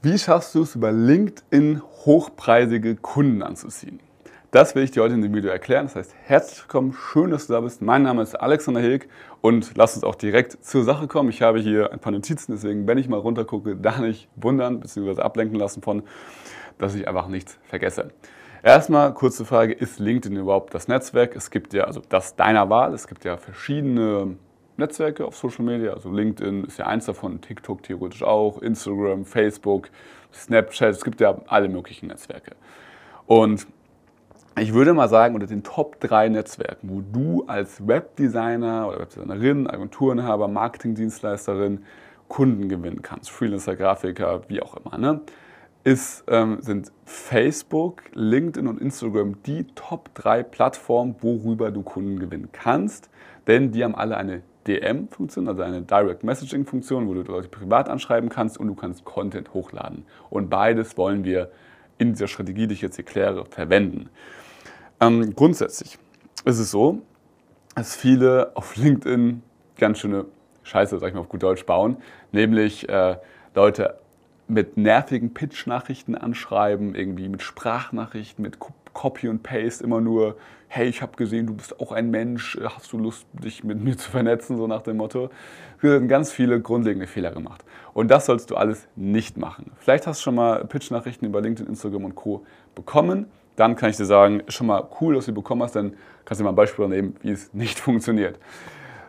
Wie schaffst du es, über LinkedIn hochpreisige Kunden anzuziehen? Das will ich dir heute in dem Video erklären. Das heißt, herzlich willkommen, schön, dass du da bist. Mein Name ist Alexander Hilk und lass uns auch direkt zur Sache kommen. Ich habe hier ein paar Notizen, deswegen, wenn ich mal runtergucke, da nicht wundern bzw. ablenken lassen von, dass ich einfach nichts vergesse. Erstmal kurze Frage, ist LinkedIn überhaupt das Netzwerk? Es gibt ja, also das deiner Wahl, es gibt ja verschiedene Netzwerke auf Social Media. Also LinkedIn ist ja eins davon, TikTok theoretisch auch, Instagram, Facebook, Snapchat. Es gibt ja alle möglichen Netzwerke. Und ich würde mal sagen, unter den Top 3 Netzwerken, wo du als Webdesigner oder Webdesignerin, Agenturenhaber, Marketingdienstleisterin Kunden gewinnen kannst, Freelancer, Grafiker, wie auch immer, ne? ist, ähm, sind Facebook, LinkedIn und Instagram die Top 3 Plattformen, worüber du Kunden gewinnen kannst. Denn die haben alle eine DM-Funktion, also eine Direct Messaging-Funktion, wo du Leute privat anschreiben kannst und du kannst Content hochladen. Und beides wollen wir in dieser Strategie, die ich jetzt erkläre, verwenden. Ähm, grundsätzlich ist es so, dass viele auf LinkedIn ganz schöne Scheiße, sag ich mal auf gut Deutsch, bauen, nämlich äh, Leute mit nervigen Pitch-Nachrichten anschreiben, irgendwie mit Sprachnachrichten, mit Copy und Paste immer nur, hey, ich habe gesehen, du bist auch ein Mensch, hast du Lust, dich mit mir zu vernetzen, so nach dem Motto. Wir haben ganz viele grundlegende Fehler gemacht. Und das sollst du alles nicht machen. Vielleicht hast du schon mal Pitch-Nachrichten über LinkedIn, Instagram und Co. bekommen. Dann kann ich dir sagen, schon mal cool, dass du die bekommen hast, dann kannst du dir mal ein Beispiel nehmen, wie es nicht funktioniert.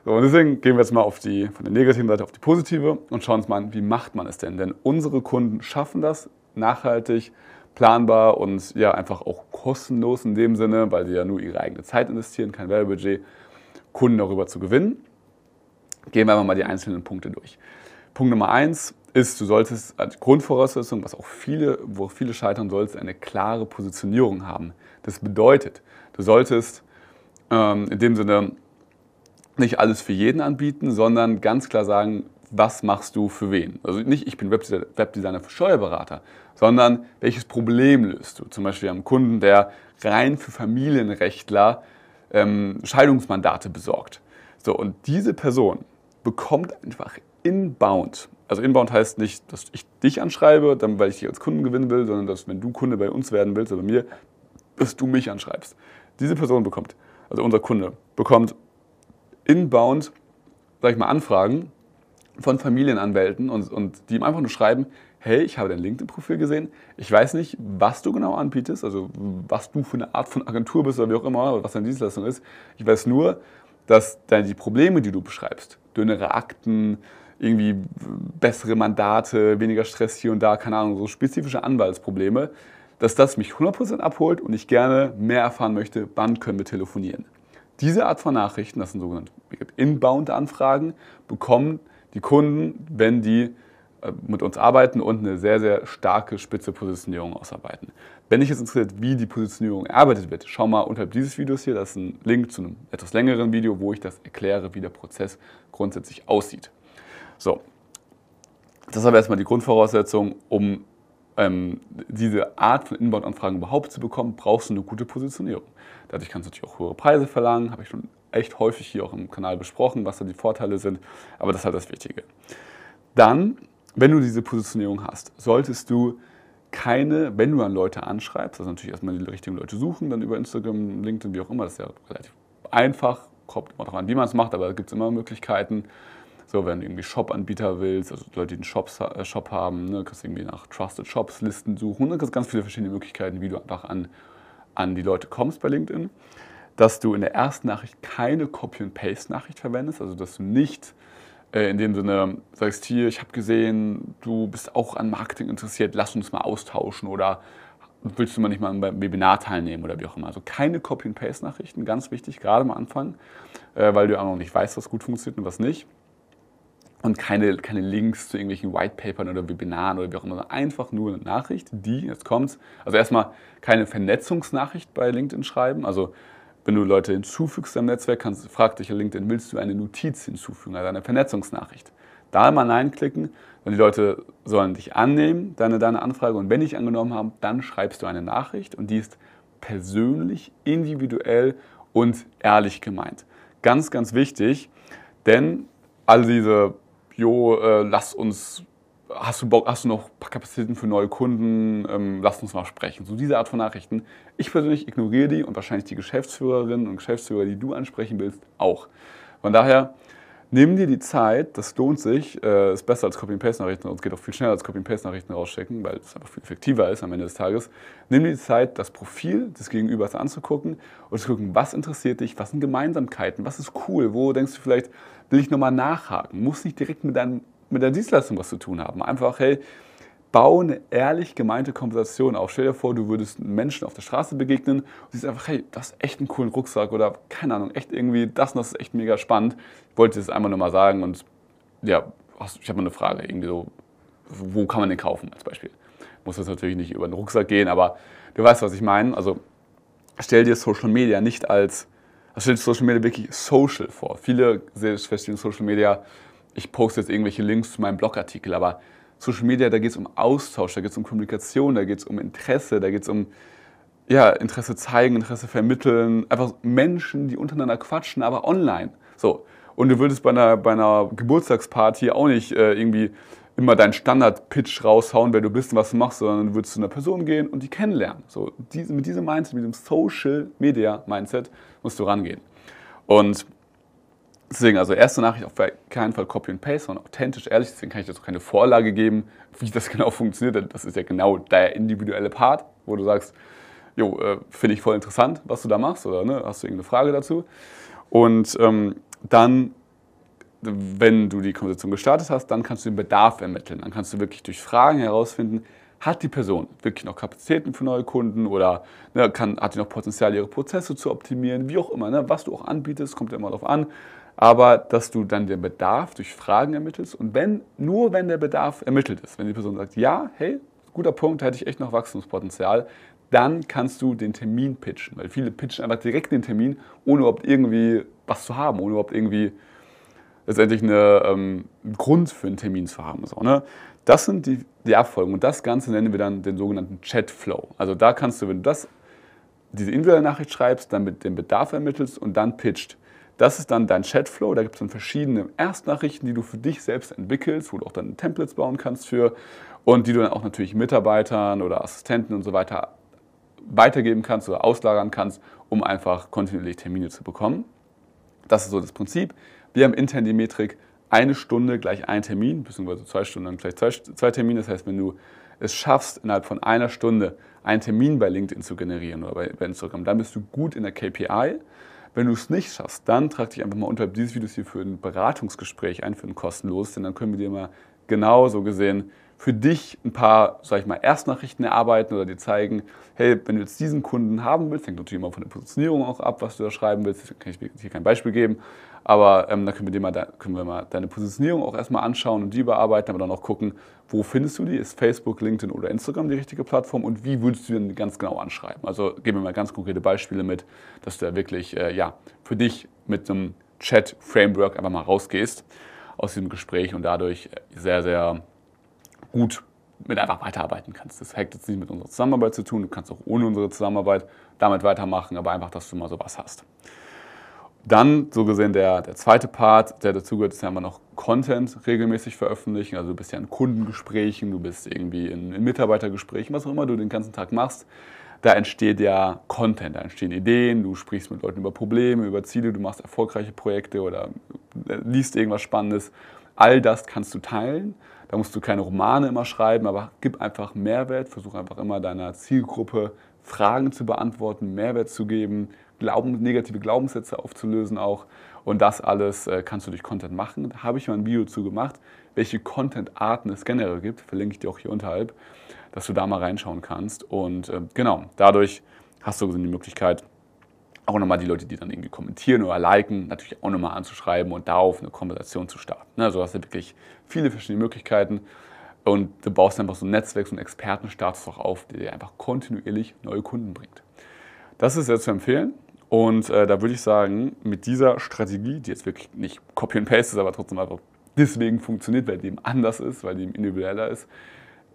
So, und deswegen gehen wir jetzt mal auf die, von der negativen Seite auf die positive und schauen uns mal an, wie macht man es denn? Denn unsere Kunden schaffen das nachhaltig, planbar und ja einfach auch kostenlos in dem Sinne, weil sie ja nur ihre eigene Zeit investieren, kein Werbebudget, Kunden darüber zu gewinnen. Gehen wir einfach mal die einzelnen Punkte durch. Punkt Nummer eins ist, du solltest als Grundvoraussetzung, was auch viele, wo viele scheitern sollst, eine klare Positionierung haben. Das bedeutet, du solltest ähm, in dem Sinne nicht alles für jeden anbieten, sondern ganz klar sagen, was machst du für wen? Also nicht, ich bin Webdesigner für Steuerberater, sondern welches Problem löst du? Zum Beispiel einen Kunden, der rein für Familienrechtler ähm, Scheidungsmandate besorgt. So, und diese Person bekommt einfach inbound, also inbound heißt nicht, dass ich dich anschreibe, dann, weil ich dich als Kunden gewinnen will, sondern dass, wenn du Kunde bei uns werden willst oder bei mir, dass du mich anschreibst. Diese Person bekommt, also unser Kunde, bekommt inbound, sag ich mal, Anfragen von Familienanwälten und, und die ihm einfach nur schreiben, hey, ich habe dein LinkedIn-Profil gesehen, ich weiß nicht, was du genau anbietest, also was du für eine Art von Agentur bist oder wie auch immer, was deine Dienstleistung ist. Ich weiß nur, dass deine, die Probleme, die du beschreibst, dünnere Akten, irgendwie bessere Mandate, weniger Stress hier und da, keine Ahnung, so spezifische Anwaltsprobleme, dass das mich 100% abholt und ich gerne mehr erfahren möchte, wann können wir telefonieren. Diese Art von Nachrichten, das sind sogenannte Inbound-Anfragen, bekommen die Kunden, wenn die äh, mit uns arbeiten und eine sehr, sehr starke spitze Positionierung ausarbeiten. Wenn dich jetzt interessiert, wie die Positionierung erarbeitet wird, schau mal unterhalb dieses Videos hier, das ist ein Link zu einem etwas längeren Video, wo ich das erkläre, wie der Prozess grundsätzlich aussieht. So, das ist aber erstmal die Grundvoraussetzung, um ähm, diese Art von Inbound-Anfragen überhaupt zu bekommen, brauchst du eine gute Positionierung. Dadurch kannst du natürlich auch höhere Preise verlangen, habe ich schon echt häufig hier auch im Kanal besprochen, was da die Vorteile sind, aber das ist halt das Wichtige. Dann, wenn du diese Positionierung hast, solltest du keine, wenn du an Leute anschreibst, also natürlich erstmal die richtigen Leute suchen, dann über Instagram, LinkedIn, wie auch immer, das ist ja relativ einfach, kommt immer darauf an, wie man es macht, aber da gibt es immer Möglichkeiten. So, wenn du irgendwie Shop-Anbieter willst, also Leute, die einen Shops, äh, Shop haben, ne, kannst du irgendwie nach Trusted Shops Listen suchen. Da gibt es ganz viele verschiedene Möglichkeiten, wie du einfach an, an die Leute kommst bei LinkedIn. Dass du in der ersten Nachricht keine Copy-and-Paste-Nachricht verwendest, also dass du nicht äh, in dem Sinne sagst, hier, ich habe gesehen, du bist auch an Marketing interessiert, lass uns mal austauschen oder willst du mal nicht mal beim Webinar teilnehmen oder wie auch immer. Also keine Copy-and-Paste-Nachrichten, ganz wichtig, gerade am Anfang, äh, weil du auch noch nicht weißt, was gut funktioniert und was nicht und keine, keine Links zu irgendwelchen Whitepapern oder Webinaren oder wie auch immer, einfach nur eine Nachricht, die, jetzt kommt's, also erstmal keine Vernetzungsnachricht bei LinkedIn schreiben, also wenn du Leute hinzufügst im Netzwerk, kannst, frag dich LinkedIn, willst du eine Notiz hinzufügen, also eine Vernetzungsnachricht. Da mal Nein klicken, und die Leute sollen dich annehmen, deine, deine Anfrage, und wenn dich angenommen haben, dann schreibst du eine Nachricht und die ist persönlich, individuell und ehrlich gemeint. Ganz, ganz wichtig, denn all diese jo, äh, lass uns hast du Bock, hast du noch Kapazitäten für neue Kunden, ähm, lass uns mal sprechen. So diese Art von Nachrichten. Ich persönlich ignoriere die und wahrscheinlich die Geschäftsführerinnen und Geschäftsführer, die du ansprechen willst, auch. Von daher, nimm dir die Zeit, das lohnt sich, äh, ist besser als Copy-Paste-Nachrichten und es geht auch viel schneller als Copy-Paste-Nachrichten rausschicken, weil es einfach viel effektiver ist am Ende des Tages. Nimm dir die Zeit, das Profil des Gegenübers anzugucken und zu gucken, was interessiert dich, was sind Gemeinsamkeiten, was ist cool, wo denkst du vielleicht, will ich nochmal nachhaken, muss nicht direkt mit deinem mit der Dienstleistung was zu tun haben. Einfach, hey, bau eine ehrlich gemeinte Konversation auf. Stell dir vor, du würdest einen Menschen auf der Straße begegnen und siehst einfach, hey, das ist echt ein coolen Rucksack oder keine Ahnung, echt irgendwie, das und das ist echt mega spannend. Ich wollte das einmal nur mal sagen und ja, ich habe mal eine Frage, irgendwie so, wo kann man den kaufen als Beispiel? Muss das natürlich nicht über den Rucksack gehen, aber du weißt, was ich meine. Also stell dir Social Media nicht als, also stell dir Social Media wirklich social vor. Viele verstehen Social Media ich poste jetzt irgendwelche Links zu meinem Blogartikel, aber Social Media, da geht es um Austausch, da geht es um Kommunikation, da geht es um Interesse, da geht es um ja, Interesse zeigen, Interesse vermitteln, einfach Menschen, die untereinander quatschen, aber online. So. Und du würdest bei einer, bei einer Geburtstagsparty auch nicht äh, irgendwie immer deinen Standard-Pitch raushauen, wer du bist und was du machst, sondern du würdest zu einer Person gehen und die kennenlernen. So, diese, mit diesem Mindset, mit dem Social-Media-Mindset musst du rangehen. Und Deswegen, also erste Nachricht auf keinen Fall Copy and Paste, sondern authentisch, ehrlich. Deswegen kann ich dir auch keine Vorlage geben, wie das genau funktioniert. Das ist ja genau der individuelle Part, wo du sagst, jo, äh, finde ich voll interessant, was du da machst oder ne, hast du irgendeine Frage dazu. Und ähm, dann, wenn du die Konversation gestartet hast, dann kannst du den Bedarf ermitteln. Dann kannst du wirklich durch Fragen herausfinden, hat die Person wirklich noch Kapazitäten für neue Kunden oder ne, kann, hat die noch Potenzial, ihre Prozesse zu optimieren, wie auch immer. Ne, was du auch anbietest, kommt ja immer darauf an aber dass du dann den Bedarf durch Fragen ermittelst und wenn, nur wenn der Bedarf ermittelt ist, wenn die Person sagt, ja, hey, guter Punkt, da hätte ich echt noch Wachstumspotenzial, dann kannst du den Termin pitchen, weil viele pitchen einfach direkt den Termin, ohne überhaupt irgendwie was zu haben, ohne überhaupt irgendwie letztendlich eine, ähm, einen Grund für einen Termin zu haben. So, ne? Das sind die, die Abfolgen und das Ganze nennen wir dann den sogenannten Chatflow. Also da kannst du, wenn du das, diese individuelle Nachricht schreibst, dann mit dem Bedarf ermittelst und dann pitcht, das ist dann dein Chatflow. Da gibt es dann verschiedene Erstnachrichten, die du für dich selbst entwickelst, wo du auch dann Templates bauen kannst für und die du dann auch natürlich Mitarbeitern oder Assistenten und so weiter weitergeben kannst oder auslagern kannst, um einfach kontinuierlich Termine zu bekommen. Das ist so das Prinzip. Wir haben intern die Metrik eine Stunde gleich ein Termin, beziehungsweise zwei Stunden gleich zwei, zwei Termine. Das heißt, wenn du es schaffst, innerhalb von einer Stunde einen Termin bei LinkedIn zu generieren oder bei Instagram, dann bist du gut in der KPI. Wenn du es nicht schaffst, dann trag dich einfach mal unterhalb dieses Videos hier für ein Beratungsgespräch ein, für ein kostenlos, denn dann können wir dir mal genauso gesehen für dich ein paar, sag ich mal, Erstnachrichten erarbeiten oder dir zeigen, hey, wenn du jetzt diesen Kunden haben willst, hängt natürlich immer von der Positionierung auch ab, was du da schreiben willst, da kann ich hier kein Beispiel geben, aber ähm, da können wir, dir mal, können wir mal deine Positionierung auch erstmal anschauen und die bearbeiten, aber dann auch gucken, wo findest du die? Ist Facebook, LinkedIn oder Instagram die richtige Plattform und wie würdest du denn ganz genau anschreiben? Also geben wir mal ganz konkrete Beispiele mit, dass du da wirklich äh, ja, für dich mit einem Chat-Framework einfach mal rausgehst aus diesem Gespräch und dadurch sehr, sehr gut mit einfach weiterarbeiten kannst. Das hat jetzt nicht mit unserer Zusammenarbeit zu tun, du kannst auch ohne unsere Zusammenarbeit damit weitermachen, aber einfach, dass du mal sowas hast. Dann, so gesehen, der, der zweite Part, der dazu gehört, ist ja immer noch Content regelmäßig veröffentlichen. Also du bist ja in Kundengesprächen, du bist irgendwie in, in Mitarbeitergesprächen, was auch immer du den ganzen Tag machst. Da entsteht ja Content, da entstehen Ideen, du sprichst mit Leuten über Probleme, über Ziele, du machst erfolgreiche Projekte oder liest irgendwas Spannendes. All das kannst du teilen da musst du keine Romane immer schreiben, aber gib einfach Mehrwert, versuch einfach immer deiner Zielgruppe Fragen zu beantworten, Mehrwert zu geben, Glauben, negative Glaubenssätze aufzulösen auch. Und das alles äh, kannst du durch Content machen. Da habe ich mal ein Video zu gemacht, welche Content-Arten es generell gibt. Verlinke ich dir auch hier unterhalb, dass du da mal reinschauen kannst. Und äh, genau, dadurch hast du die Möglichkeit, auch nochmal die Leute, die dann irgendwie kommentieren oder liken, natürlich auch nochmal anzuschreiben und darauf eine Konversation zu starten. Also hast du wirklich viele verschiedene Möglichkeiten und du baust einfach so ein Netzwerk, so einen Expertenstatus auch auf, der dir einfach kontinuierlich neue Kunden bringt. Das ist sehr zu empfehlen und äh, da würde ich sagen, mit dieser Strategie, die jetzt wirklich nicht Copy and Paste ist, aber trotzdem einfach deswegen funktioniert, weil die eben anders ist, weil die eben individueller ist,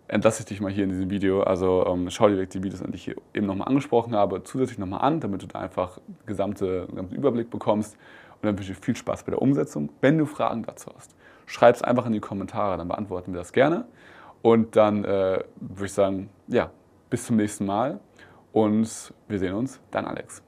entlasse ich dich mal hier in diesem Video. Also ähm, schau dir die Videos an, die ich hier eben nochmal angesprochen habe, zusätzlich nochmal an, damit du da einfach gesamte, gesamten Überblick bekommst. Und dann wünsche ich dir viel Spaß bei der Umsetzung. Wenn du Fragen dazu hast, schreib es einfach in die Kommentare, dann beantworten wir das gerne. Und dann äh, würde ich sagen, ja, bis zum nächsten Mal und wir sehen uns, dann Alex.